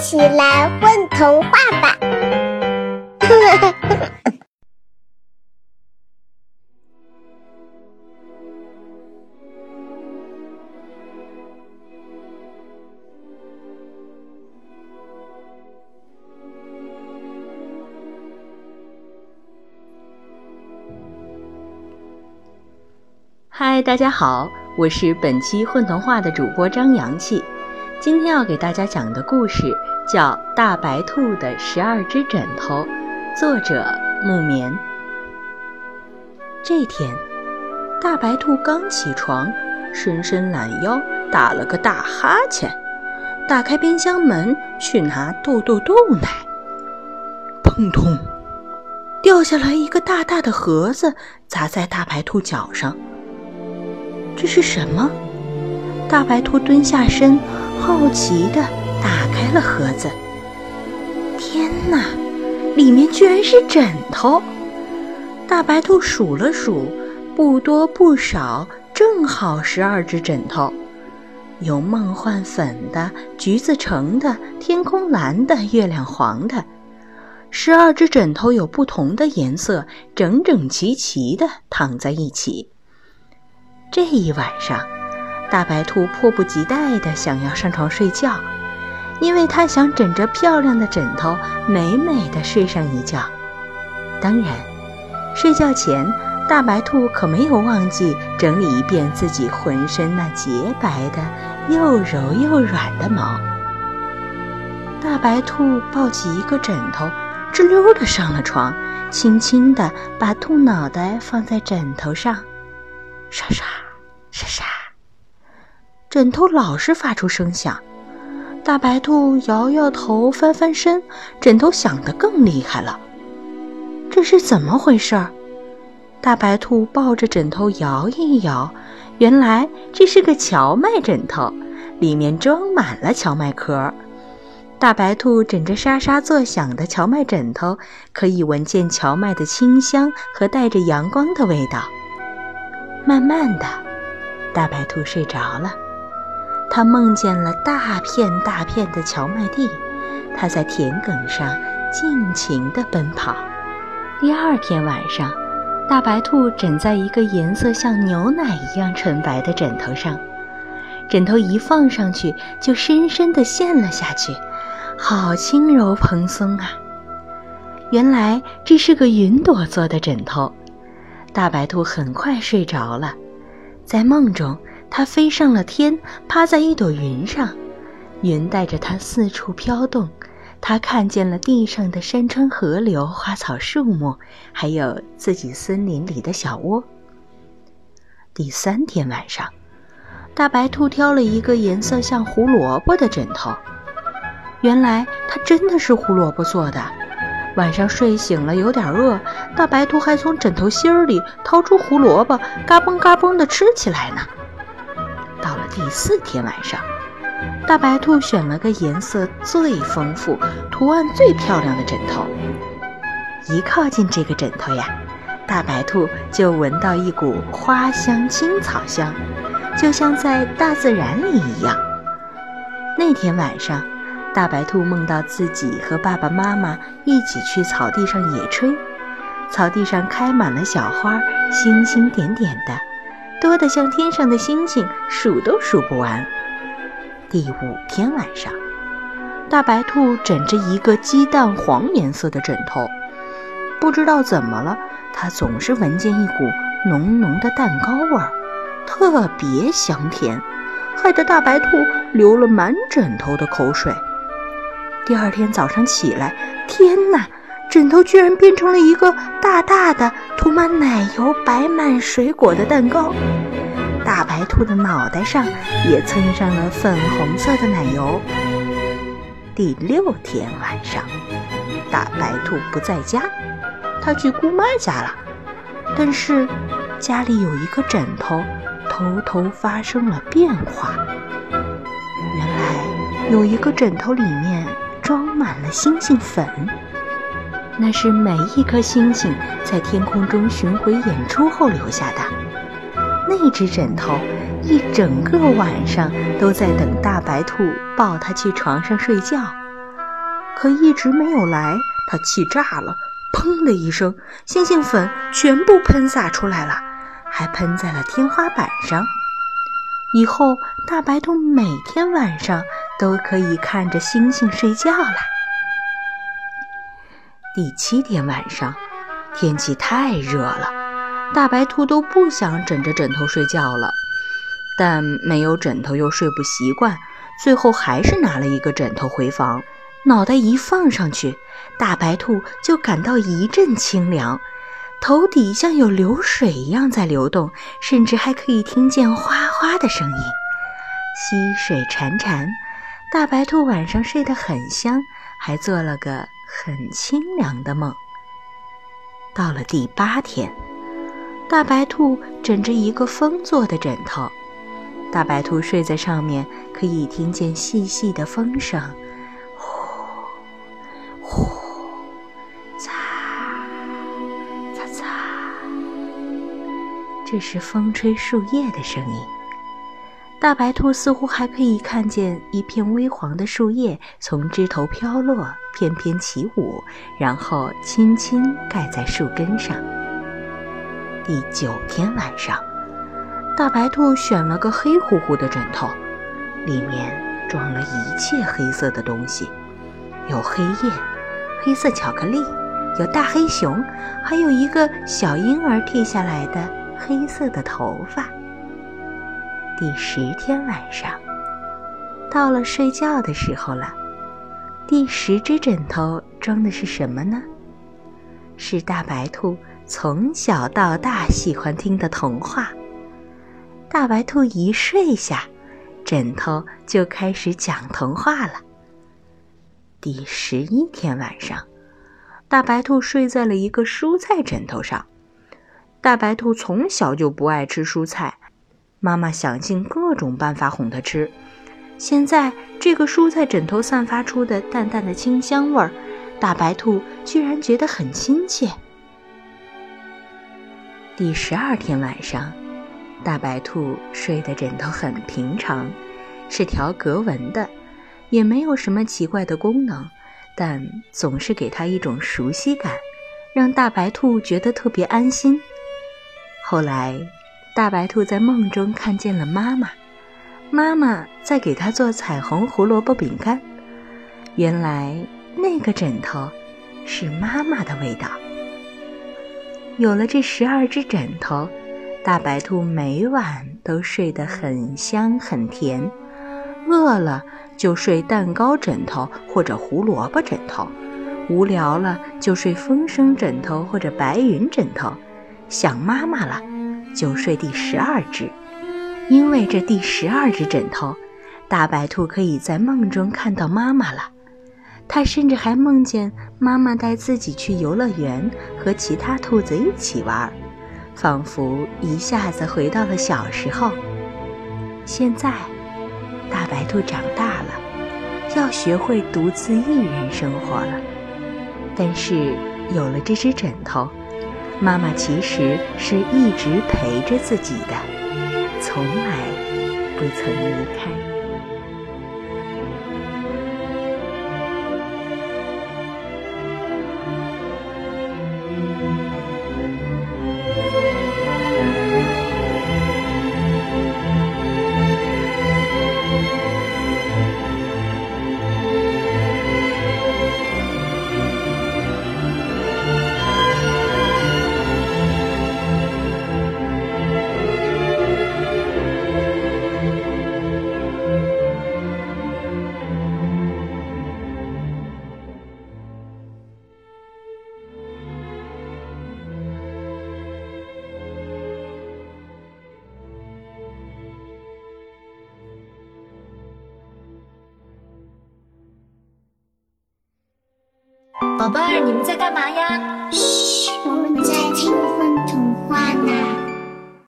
起来混童话吧！嗨，大家好，我是本期混童话的主播张阳气。今天要给大家讲的故事叫《大白兔的十二只枕头》，作者木棉。这天，大白兔刚起床，伸伸懒腰，打了个大哈欠，打开冰箱门去拿豆豆豆奶。砰通，掉下来一个大大的盒子，砸在大白兔脚上。这是什么？大白兔蹲下身，好奇地打开了盒子。天哪，里面居然是枕头！大白兔数了数，不多不少，正好十二只枕头，有梦幻粉的、橘子橙的、天空蓝的、月亮黄的。十二只枕头有不同的颜色，整整齐齐地躺在一起。这一晚上，大白兔迫不及待地想要上床睡觉，因为它想枕着漂亮的枕头美美的睡上一觉。当然，睡觉前，大白兔可没有忘记整理一遍自己浑身那洁白的、又柔又软的毛。大白兔抱起一个枕头，吱溜地上了床，轻轻地把兔脑袋放在枕头上。刷刷刷刷，枕头老是发出声响。大白兔摇摇头，翻翻身，枕头响得更厉害了。这是怎么回事？大白兔抱着枕头摇一摇，原来这是个荞麦枕头，里面装满了荞麦壳。大白兔枕着沙沙作响的荞麦枕头，可以闻见荞麦的清香和带着阳光的味道。慢慢的，大白兔睡着了。它梦见了大片大片的荞麦地，它在田埂上尽情地奔跑。第二天晚上，大白兔枕在一个颜色像牛奶一样纯白的枕头上，枕头一放上去就深深地陷了下去，好轻柔蓬松啊！原来这是个云朵做的枕头。大白兔很快睡着了，在梦中，它飞上了天，趴在一朵云上，云带着它四处飘动。它看见了地上的山川河流、花草树木，还有自己森林里的小窝。第三天晚上，大白兔挑了一个颜色像胡萝卜的枕头，原来它真的是胡萝卜做的。晚上睡醒了，有点饿，大白兔还从枕头芯儿里掏出胡萝卜，嘎嘣嘎嘣地吃起来呢。第四天晚上，大白兔选了个颜色最丰富、图案最漂亮的枕头。一靠近这个枕头呀，大白兔就闻到一股花香、青草香，就像在大自然里一样。那天晚上。大白兔梦到自己和爸爸妈妈一起去草地上野炊，草地上开满了小花，星星点点的，多得像天上的星星，数都数不完。第五天晚上，大白兔枕着一个鸡蛋黄颜色的枕头，不知道怎么了，它总是闻见一股浓浓的蛋糕味儿，特别香甜，害得大白兔流了满枕头的口水。第二天早上起来，天哪！枕头居然变成了一个大大的、涂满奶油、摆满水果的蛋糕。大白兔的脑袋上也蹭上了粉红色的奶油。第六天晚上，大白兔不在家，它去姑妈家了。但是，家里有一个枕头偷偷发生了变化。原来，有一个枕头里面。装满了星星粉，那是每一颗星星在天空中巡回演出后留下的。那只枕头一整个晚上都在等大白兔抱它去床上睡觉，可一直没有来，它气炸了，砰的一声，星星粉全部喷洒出来了，还喷在了天花板上。以后大白兔每天晚上都可以看着星星睡觉了。第七天晚上，天气太热了，大白兔都不想枕着枕头睡觉了，但没有枕头又睡不习惯，最后还是拿了一个枕头回房。脑袋一放上去，大白兔就感到一阵清凉，头底像有流水一样在流动，甚至还可以听见哗哗的声音。溪水潺潺，大白兔晚上睡得很香，还做了个很清凉的梦。到了第八天，大白兔枕着一个风做的枕头，大白兔睡在上面，可以听见细细的风声。这是风吹树叶的声音。大白兔似乎还可以看见一片微黄的树叶从枝头飘落，翩翩起舞，然后轻轻盖在树根上。第九天晚上，大白兔选了个黑乎乎的枕头，里面装了一切黑色的东西，有黑夜、黑色巧克力，有大黑熊，还有一个小婴儿剃下来的。黑色的头发。第十天晚上，到了睡觉的时候了。第十只枕头装的是什么呢？是大白兔从小到大喜欢听的童话。大白兔一睡下，枕头就开始讲童话了。第十一天晚上，大白兔睡在了一个蔬菜枕头上。大白兔从小就不爱吃蔬菜，妈妈想尽各种办法哄它吃。现在这个蔬菜枕头散发出的淡淡的清香味儿，大白兔居然觉得很亲切。第十二天晚上，大白兔睡的枕头很平常，是条格纹的，也没有什么奇怪的功能，但总是给它一种熟悉感，让大白兔觉得特别安心。后来，大白兔在梦中看见了妈妈，妈妈在给它做彩虹胡萝卜饼干。原来那个枕头是妈妈的味道。有了这十二只枕头，大白兔每晚都睡得很香很甜。饿了就睡蛋糕枕头或者胡萝卜枕头，无聊了就睡风声枕头或者白云枕头。想妈妈了，就睡第十二只，因为这第十二只枕头，大白兔可以在梦中看到妈妈了。它甚至还梦见妈妈带自己去游乐园，和其他兔子一起玩，仿佛一下子回到了小时候。现在，大白兔长大了，要学会独自一人生活了。但是有了这只枕头。妈妈其实是一直陪着自己的，从来不曾离开。宝贝儿，你们在干嘛呀？嘘，我们在听。